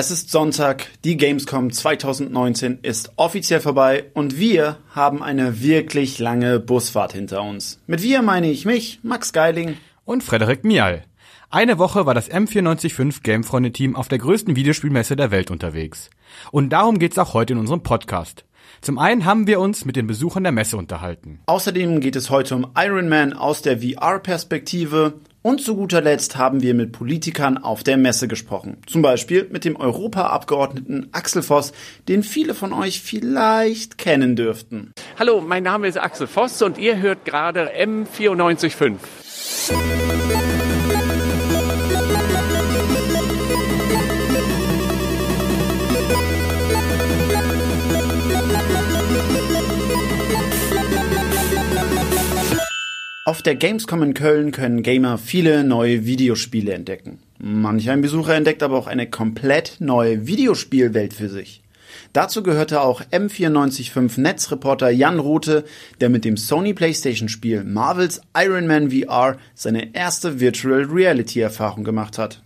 Es ist Sonntag, die Gamescom 2019 ist offiziell vorbei und wir haben eine wirklich lange Busfahrt hinter uns. Mit wir meine ich mich, Max Geiling und Frederik Mial. Eine Woche war das M945 Gamefreunde-Team auf der größten Videospielmesse der Welt unterwegs. Und darum geht's auch heute in unserem Podcast. Zum einen haben wir uns mit den Besuchern der Messe unterhalten. Außerdem geht es heute um Iron Man aus der VR-Perspektive und zu guter Letzt haben wir mit Politikern auf der Messe gesprochen. Zum Beispiel mit dem Europaabgeordneten Axel Voss, den viele von euch vielleicht kennen dürften. Hallo, mein Name ist Axel Voss und ihr hört gerade M945. Auf der Gamescom in Köln können Gamer viele neue Videospiele entdecken. Manch ein Besucher entdeckt aber auch eine komplett neue Videospielwelt für sich. Dazu gehörte auch M945 Netzreporter Jan Rothe, der mit dem Sony PlayStation Spiel Marvels Iron Man VR seine erste Virtual Reality Erfahrung gemacht hat.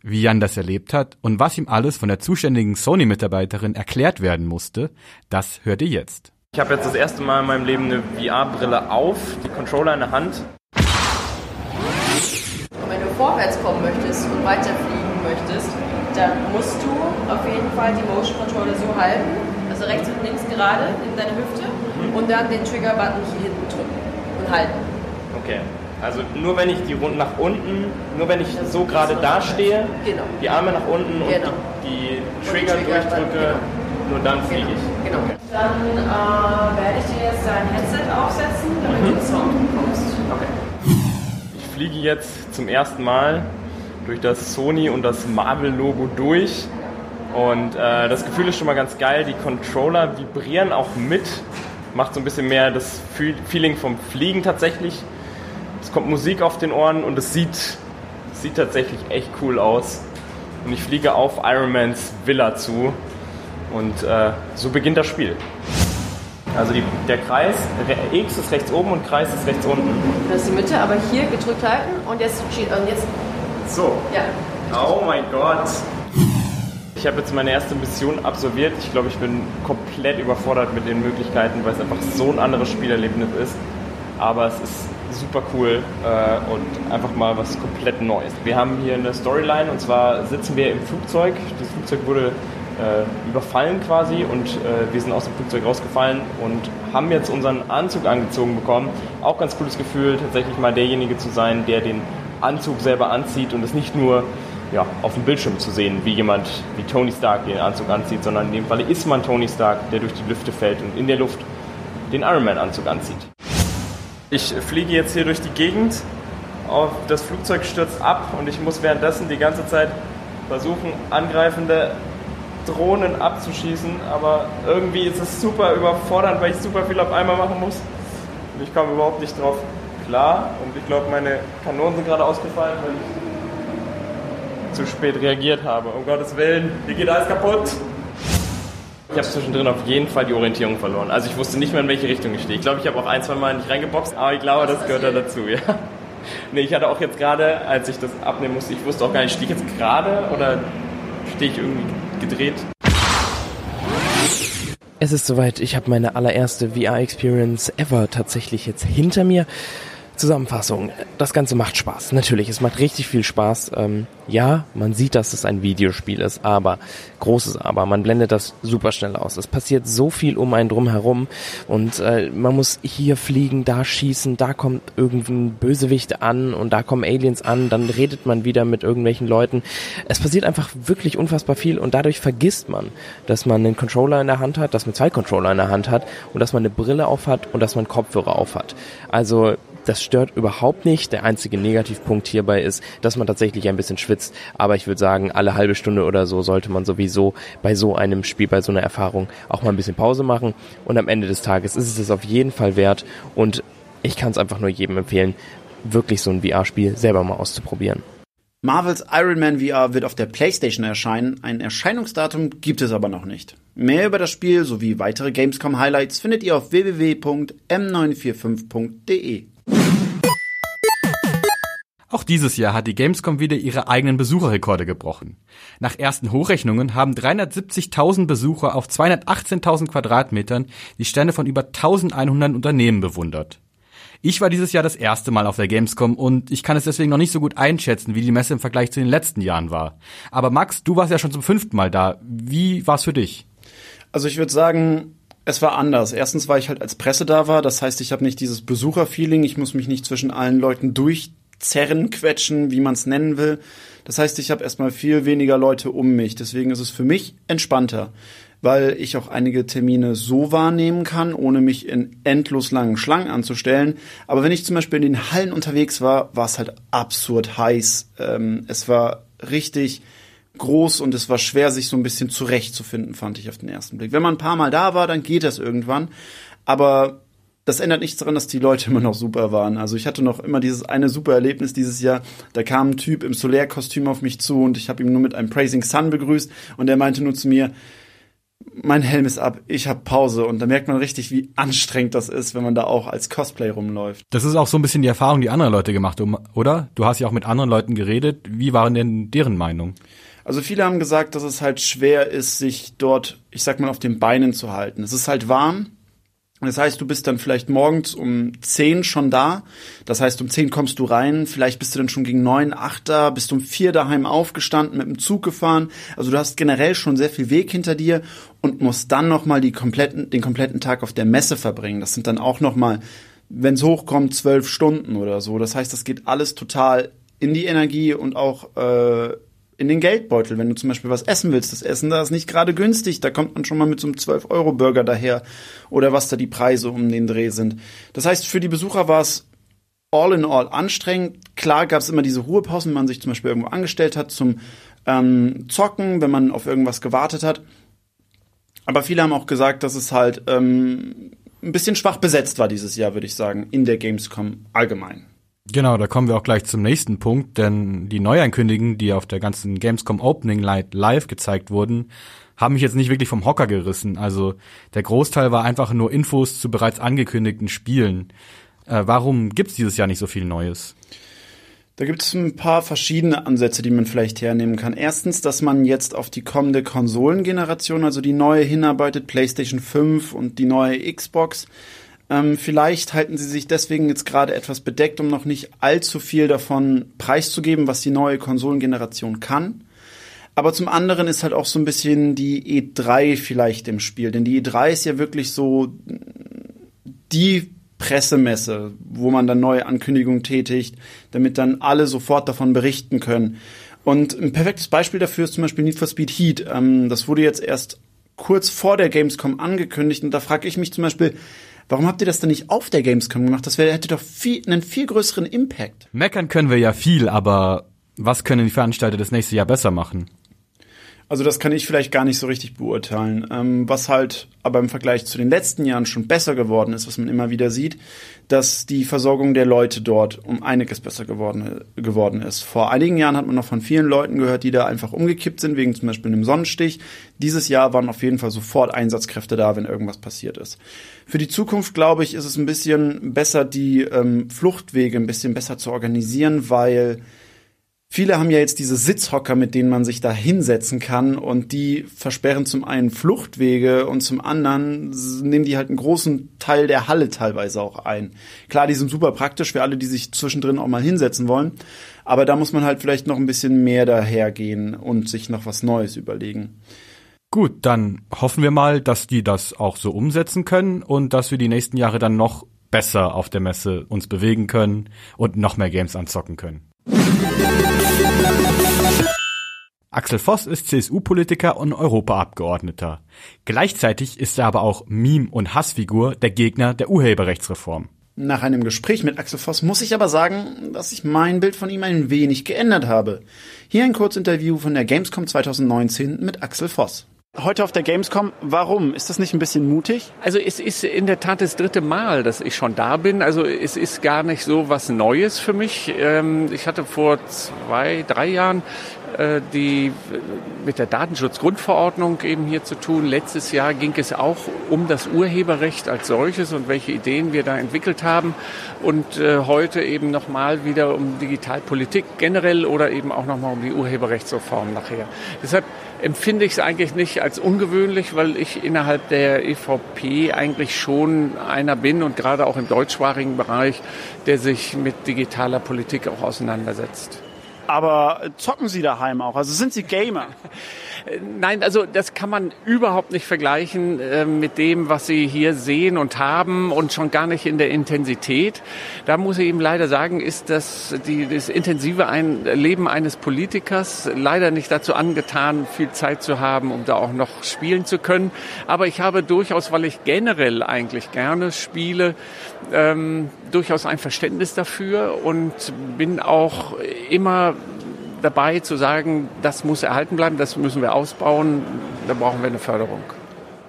Wie Jan das erlebt hat und was ihm alles von der zuständigen Sony-Mitarbeiterin erklärt werden musste, das hört ihr jetzt. Ich habe jetzt das erste Mal in meinem Leben eine VR-Brille auf, die Controller in der Hand. Wenn du vorwärts kommen möchtest und weiterfliegen möchtest, dann musst du auf jeden Fall die Motion Controller so halten, also rechts und links gerade in deine Hüfte mhm. und dann den Trigger-Button hier hinten drücken und halten. Okay. Also nur wenn ich die Runden nach unten, nur wenn ich so gerade da stehe, genau. die Arme nach unten genau. und die, die Trigger, Trigger durchdrücke, genau. Nur dann fliege genau. ich. Genau. Dann äh, werde ich dir jetzt dein Headset aufsetzen, damit mhm. du den Sound bekommst. Okay. Ich fliege jetzt zum ersten Mal durch das Sony und das Marvel-Logo durch. Und äh, das Gefühl ist schon mal ganz geil. Die Controller vibrieren auch mit. Macht so ein bisschen mehr das Feeling vom Fliegen tatsächlich. Es kommt Musik auf den Ohren und es sieht, sieht tatsächlich echt cool aus. Und ich fliege auf Ironmans Villa zu. Und äh, so beginnt das Spiel. Also die, der Kreis, X ist rechts oben und Kreis ist rechts unten. Das ist die Mitte, aber hier gedrückt halten und jetzt, und jetzt so. Ja. Oh mein Gott. Ich habe jetzt meine erste Mission absolviert. Ich glaube, ich bin komplett überfordert mit den Möglichkeiten, weil es einfach so ein anderes Spielerlebnis ist. Aber es ist super cool äh, und einfach mal was komplett Neues. Wir haben hier eine Storyline und zwar sitzen wir im Flugzeug. Das Flugzeug wurde äh, überfallen quasi und äh, wir sind aus dem Flugzeug rausgefallen und haben jetzt unseren Anzug angezogen bekommen. Auch ganz cooles Gefühl, tatsächlich mal derjenige zu sein, der den Anzug selber anzieht und es nicht nur ja, auf dem Bildschirm zu sehen, wie jemand wie Tony Stark den Anzug anzieht, sondern in dem Falle ist man Tony Stark, der durch die Lüfte fällt und in der Luft den Iron Man Anzug anzieht. Ich fliege jetzt hier durch die Gegend, das Flugzeug stürzt ab und ich muss währenddessen die ganze Zeit versuchen, angreifende Drohnen abzuschießen, aber irgendwie ist es super überfordernd, weil ich super viel auf einmal machen muss. Und ich komme überhaupt nicht drauf klar. Und ich glaube, meine Kanonen sind gerade ausgefallen, weil ich zu spät reagiert habe. Um Gottes Willen, hier geht alles kaputt. Ich habe zwischendrin auf jeden Fall die Orientierung verloren. Also ich wusste nicht mehr, in welche Richtung ich stehe. Ich glaube, ich habe auch ein, zwei Mal nicht reingeboxt, aber ich glaube, das gehört da dazu, ja. Nee, ich hatte auch jetzt gerade, als ich das abnehmen musste, ich wusste auch gar nicht, stehe ich jetzt gerade oder stehe ich irgendwie gedreht. Es ist soweit, ich habe meine allererste VR-Experience ever tatsächlich jetzt hinter mir. Zusammenfassung. Das Ganze macht Spaß. Natürlich, es macht richtig viel Spaß. Ähm, ja, man sieht, dass es ein Videospiel ist, aber großes Aber. Man blendet das super schnell aus. Es passiert so viel um einen drum herum und äh, man muss hier fliegen, da schießen, da kommt irgendein Bösewicht an und da kommen Aliens an. Dann redet man wieder mit irgendwelchen Leuten. Es passiert einfach wirklich unfassbar viel und dadurch vergisst man, dass man einen Controller in der Hand hat, dass man zwei Controller in der Hand hat und dass man eine Brille auf hat und dass man Kopfhörer auf hat. Also das stört überhaupt nicht. Der einzige Negativpunkt hierbei ist, dass man tatsächlich ein bisschen schwitzt. Aber ich würde sagen, alle halbe Stunde oder so sollte man sowieso bei so einem Spiel, bei so einer Erfahrung auch mal ein bisschen Pause machen. Und am Ende des Tages ist es es auf jeden Fall wert. Und ich kann es einfach nur jedem empfehlen, wirklich so ein VR-Spiel selber mal auszuprobieren. Marvels Iron Man VR wird auf der PlayStation erscheinen, ein Erscheinungsdatum gibt es aber noch nicht. Mehr über das Spiel sowie weitere Gamescom Highlights findet ihr auf www.m945.de. Auch dieses Jahr hat die Gamescom wieder ihre eigenen Besucherrekorde gebrochen. Nach ersten Hochrechnungen haben 370.000 Besucher auf 218.000 Quadratmetern die Stände von über 1100 Unternehmen bewundert. Ich war dieses Jahr das erste Mal auf der Gamescom und ich kann es deswegen noch nicht so gut einschätzen, wie die Messe im Vergleich zu den letzten Jahren war. Aber Max, du warst ja schon zum fünften Mal da. Wie war es für dich? Also ich würde sagen, es war anders. Erstens, weil ich halt als Presse da war. Das heißt, ich habe nicht dieses Besucherfeeling. Ich muss mich nicht zwischen allen Leuten durch zerren, quetschen, wie man es nennen will. Das heißt, ich habe erstmal viel weniger Leute um mich. Deswegen ist es für mich entspannter, weil ich auch einige Termine so wahrnehmen kann, ohne mich in endlos langen Schlangen anzustellen. Aber wenn ich zum Beispiel in den Hallen unterwegs war, war es halt absurd heiß. Ähm, es war richtig groß und es war schwer, sich so ein bisschen zurechtzufinden, fand ich auf den ersten Blick. Wenn man ein paar Mal da war, dann geht das irgendwann. Aber das ändert nichts daran, dass die Leute immer noch super waren. Also ich hatte noch immer dieses eine super Erlebnis dieses Jahr. Da kam ein Typ im Solar-Kostüm auf mich zu und ich habe ihn nur mit einem Praising Sun begrüßt und er meinte nur zu mir, mein Helm ist ab, ich habe Pause und da merkt man richtig, wie anstrengend das ist, wenn man da auch als Cosplay rumläuft. Das ist auch so ein bisschen die Erfahrung, die andere Leute gemacht haben, oder? Du hast ja auch mit anderen Leuten geredet. Wie waren denn deren Meinung? Also viele haben gesagt, dass es halt schwer ist, sich dort, ich sag mal, auf den Beinen zu halten. Es ist halt warm, das heißt, du bist dann vielleicht morgens um 10 schon da. Das heißt, um 10 kommst du rein. Vielleicht bist du dann schon gegen 9, 8 da, bist um 4 daheim aufgestanden, mit dem Zug gefahren. Also du hast generell schon sehr viel Weg hinter dir und musst dann nochmal die kompletten, den kompletten Tag auf der Messe verbringen. Das sind dann auch nochmal, wenn es hochkommt, zwölf Stunden oder so. Das heißt, das geht alles total in die Energie und auch äh, in den Geldbeutel. Wenn du zum Beispiel was essen willst, das Essen da ist nicht gerade günstig, da kommt man schon mal mit so einem 12-Euro-Burger daher oder was da die Preise um den Dreh sind. Das heißt, für die Besucher war es all in all anstrengend. Klar gab es immer diese Ruhepausen, wenn man sich zum Beispiel irgendwo angestellt hat zum ähm, Zocken, wenn man auf irgendwas gewartet hat. Aber viele haben auch gesagt, dass es halt ähm, ein bisschen schwach besetzt war dieses Jahr, würde ich sagen, in der Gamescom allgemein. Genau, da kommen wir auch gleich zum nächsten Punkt, denn die Neuankündigungen, die auf der ganzen Gamescom Opening Light live gezeigt wurden, haben mich jetzt nicht wirklich vom Hocker gerissen. Also der Großteil war einfach nur Infos zu bereits angekündigten Spielen. Äh, warum gibt's dieses Jahr nicht so viel Neues? Da gibt es ein paar verschiedene Ansätze, die man vielleicht hernehmen kann. Erstens, dass man jetzt auf die kommende Konsolengeneration, also die neue hinarbeitet, PlayStation 5 und die neue Xbox, ähm, vielleicht halten sie sich deswegen jetzt gerade etwas bedeckt, um noch nicht allzu viel davon preiszugeben, was die neue Konsolengeneration kann. Aber zum anderen ist halt auch so ein bisschen die E3 vielleicht im Spiel. Denn die E3 ist ja wirklich so die Pressemesse, wo man dann neue Ankündigungen tätigt, damit dann alle sofort davon berichten können. Und ein perfektes Beispiel dafür ist zum Beispiel Need for Speed Heat. Ähm, das wurde jetzt erst kurz vor der Gamescom angekündigt und da frage ich mich zum Beispiel, Warum habt ihr das denn nicht auf der Gamescom gemacht? Das wär, hätte doch viel, einen viel größeren Impact. Meckern können wir ja viel, aber was können die Veranstalter das nächste Jahr besser machen? Also das kann ich vielleicht gar nicht so richtig beurteilen. Ähm, was halt aber im Vergleich zu den letzten Jahren schon besser geworden ist, was man immer wieder sieht, dass die Versorgung der Leute dort um einiges besser geworden, geworden ist. Vor einigen Jahren hat man noch von vielen Leuten gehört, die da einfach umgekippt sind, wegen zum Beispiel einem Sonnenstich. Dieses Jahr waren auf jeden Fall sofort Einsatzkräfte da, wenn irgendwas passiert ist. Für die Zukunft, glaube ich, ist es ein bisschen besser, die ähm, Fluchtwege ein bisschen besser zu organisieren, weil Viele haben ja jetzt diese Sitzhocker, mit denen man sich da hinsetzen kann und die versperren zum einen Fluchtwege und zum anderen nehmen die halt einen großen Teil der Halle teilweise auch ein. Klar, die sind super praktisch für alle, die sich zwischendrin auch mal hinsetzen wollen, aber da muss man halt vielleicht noch ein bisschen mehr dahergehen und sich noch was Neues überlegen. Gut, dann hoffen wir mal, dass die das auch so umsetzen können und dass wir die nächsten Jahre dann noch besser auf der Messe uns bewegen können und noch mehr Games anzocken können. Axel Voss ist CSU-Politiker und Europaabgeordneter. Gleichzeitig ist er aber auch Meme- und Hassfigur der Gegner der Urheberrechtsreform. Nach einem Gespräch mit Axel Voss muss ich aber sagen, dass ich mein Bild von ihm ein wenig geändert habe. Hier ein Kurzinterview von der Gamescom 2019 mit Axel Voss. Heute auf der Gamescom, warum? Ist das nicht ein bisschen mutig? Also es ist in der Tat das dritte Mal, dass ich schon da bin. Also es ist gar nicht so was Neues für mich. Ähm, ich hatte vor zwei, drei Jahren die mit der Datenschutzgrundverordnung eben hier zu tun. Letztes Jahr ging es auch um das Urheberrecht als solches und welche Ideen wir da entwickelt haben. Und äh, heute eben nochmal wieder um Digitalpolitik generell oder eben auch nochmal um die Urheberrechtsreform nachher. Deshalb empfinde ich es eigentlich nicht als ungewöhnlich, weil ich innerhalb der EVP eigentlich schon einer bin und gerade auch im deutschsprachigen Bereich, der sich mit digitaler Politik auch auseinandersetzt. Aber zocken Sie daheim auch? Also sind Sie Gamer? Nein, also das kann man überhaupt nicht vergleichen äh, mit dem, was Sie hier sehen und haben und schon gar nicht in der Intensität. Da muss ich eben leider sagen, ist das, die, das intensive ein Leben eines Politikers leider nicht dazu angetan, viel Zeit zu haben, um da auch noch spielen zu können. Aber ich habe durchaus, weil ich generell eigentlich gerne spiele, ähm, durchaus ein Verständnis dafür und bin auch immer dabei zu sagen, das muss erhalten bleiben, das müssen wir ausbauen, da brauchen wir eine Förderung.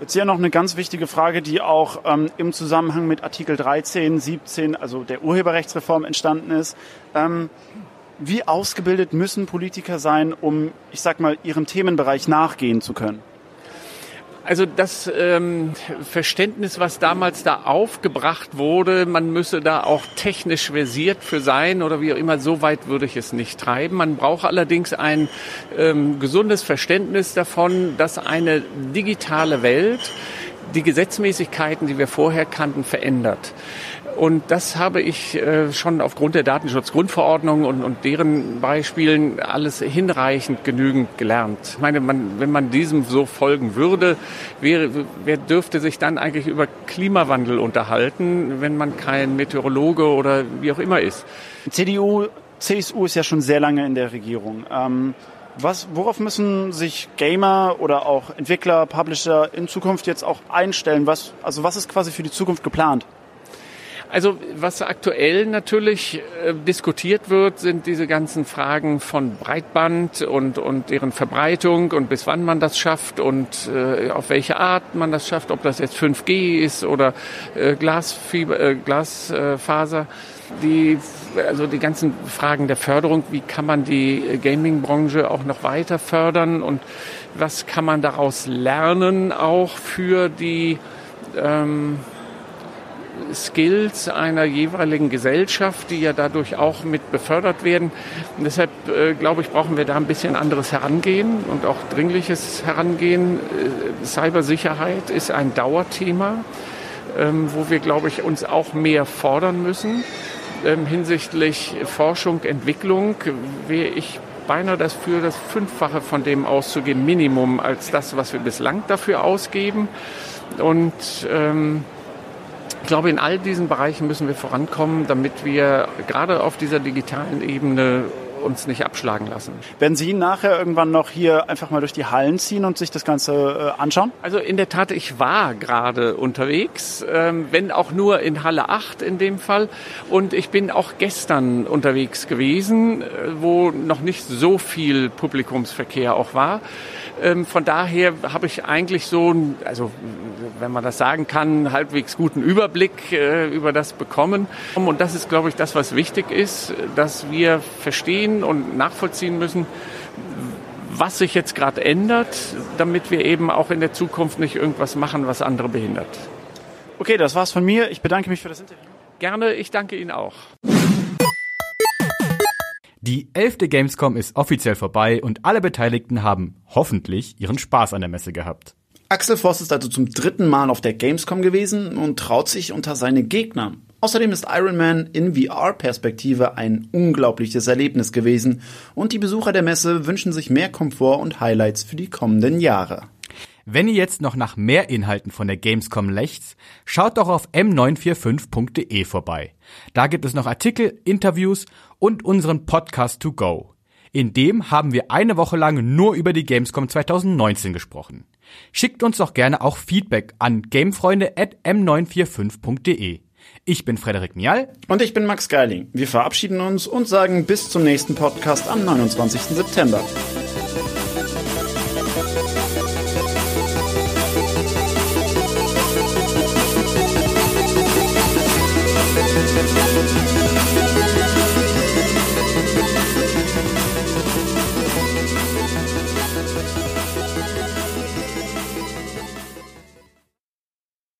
Jetzt hier noch eine ganz wichtige Frage, die auch ähm, im Zusammenhang mit Artikel 13, 17, also der Urheberrechtsreform entstanden ist. Ähm, wie ausgebildet müssen Politiker sein, um, ich sag mal, ihrem Themenbereich nachgehen zu können? Also das ähm, Verständnis, was damals da aufgebracht wurde, man müsse da auch technisch versiert für sein oder wie auch immer, so weit würde ich es nicht treiben. Man braucht allerdings ein ähm, gesundes Verständnis davon, dass eine digitale Welt die Gesetzmäßigkeiten, die wir vorher kannten, verändert. Und das habe ich äh, schon aufgrund der Datenschutzgrundverordnung und, und deren Beispielen alles hinreichend genügend gelernt. Ich meine, man, wenn man diesem so folgen würde, wäre, wer dürfte sich dann eigentlich über Klimawandel unterhalten, wenn man kein Meteorologe oder wie auch immer ist? CDU, CSU ist ja schon sehr lange in der Regierung. Ähm was, worauf müssen sich Gamer oder auch Entwickler, Publisher in Zukunft jetzt auch einstellen? Was, also was ist quasi für die Zukunft geplant? Also was aktuell natürlich äh, diskutiert wird, sind diese ganzen Fragen von Breitband und, und deren Verbreitung und bis wann man das schafft und äh, auf welche Art man das schafft, ob das jetzt 5G ist oder äh, Glasfieber, äh, Glasfaser. Die, also die ganzen Fragen der Förderung, wie kann man die Gaming-Branche auch noch weiter fördern und was kann man daraus lernen auch für die ähm, Skills einer jeweiligen Gesellschaft, die ja dadurch auch mit befördert werden. Und deshalb äh, glaube ich, brauchen wir da ein bisschen anderes Herangehen und auch dringliches Herangehen. Äh, Cybersicherheit ist ein Dauerthema, ähm, wo wir, glaube ich, uns auch mehr fordern müssen. Ähm, hinsichtlich Forschung, Entwicklung wäre ich beinahe das für das Fünffache von dem auszugeben, Minimum, als das, was wir bislang dafür ausgeben. Und ähm, ich glaube, in all diesen Bereichen müssen wir vorankommen, damit wir gerade auf dieser digitalen Ebene uns nicht abschlagen lassen. Werden Sie nachher irgendwann noch hier einfach mal durch die Hallen ziehen und sich das Ganze äh, anschauen? Also in der Tat, ich war gerade unterwegs, ähm, wenn auch nur in Halle 8 in dem Fall. Und ich bin auch gestern unterwegs gewesen, äh, wo noch nicht so viel Publikumsverkehr auch war. Ähm, von daher habe ich eigentlich so, also wenn man das sagen kann, halbwegs guten Überblick äh, über das bekommen. Und das ist, glaube ich, das, was wichtig ist, dass wir verstehen und nachvollziehen müssen, was sich jetzt gerade ändert, damit wir eben auch in der Zukunft nicht irgendwas machen, was andere behindert. Okay, das war's von mir. Ich bedanke mich für das Interview. Gerne, ich danke Ihnen auch. Die elfte Gamescom ist offiziell vorbei und alle Beteiligten haben hoffentlich ihren Spaß an der Messe gehabt. Axel Voss ist also zum dritten Mal auf der Gamescom gewesen und traut sich unter seine Gegner. Außerdem ist Iron Man in VR-Perspektive ein unglaubliches Erlebnis gewesen und die Besucher der Messe wünschen sich mehr Komfort und Highlights für die kommenden Jahre. Wenn ihr jetzt noch nach mehr Inhalten von der Gamescom lechzt, schaut doch auf m945.de vorbei. Da gibt es noch Artikel, Interviews und unseren Podcast to go. In dem haben wir eine Woche lang nur über die Gamescom 2019 gesprochen. Schickt uns doch gerne auch Feedback an gamefreunde at m945.de. Ich bin Frederik Mial. Und ich bin Max Geiling. Wir verabschieden uns und sagen bis zum nächsten Podcast am 29. September.